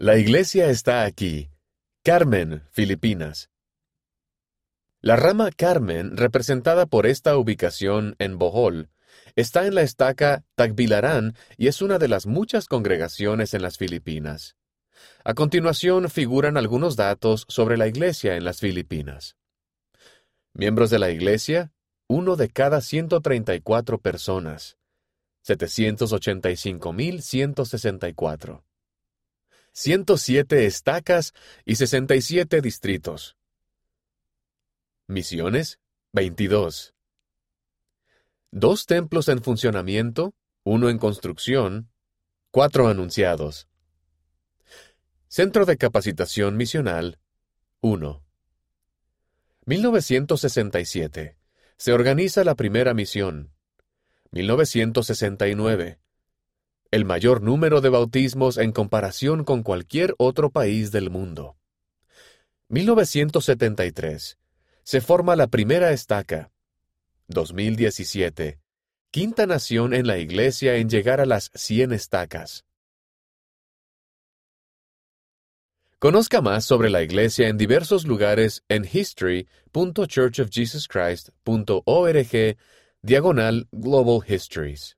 La iglesia está aquí. Carmen, Filipinas. La rama Carmen, representada por esta ubicación en Bohol, está en la estaca Tagbilarán y es una de las muchas congregaciones en las Filipinas. A continuación figuran algunos datos sobre la iglesia en las Filipinas. Miembros de la iglesia, uno de cada 134 personas. 785.164. 107 estacas y 67 distritos. Misiones, 22. Dos templos en funcionamiento, uno en construcción, cuatro anunciados. Centro de Capacitación Misional, 1. 1967. Se organiza la primera misión. 1969. El mayor número de bautismos en comparación con cualquier otro país del mundo. 1973 se forma la primera estaca. 2017. Quinta nación en la Iglesia en llegar a las 100 estacas. Conozca más sobre la Iglesia en diversos lugares en history.churchofjesuschrist.org diagonal Global Histories.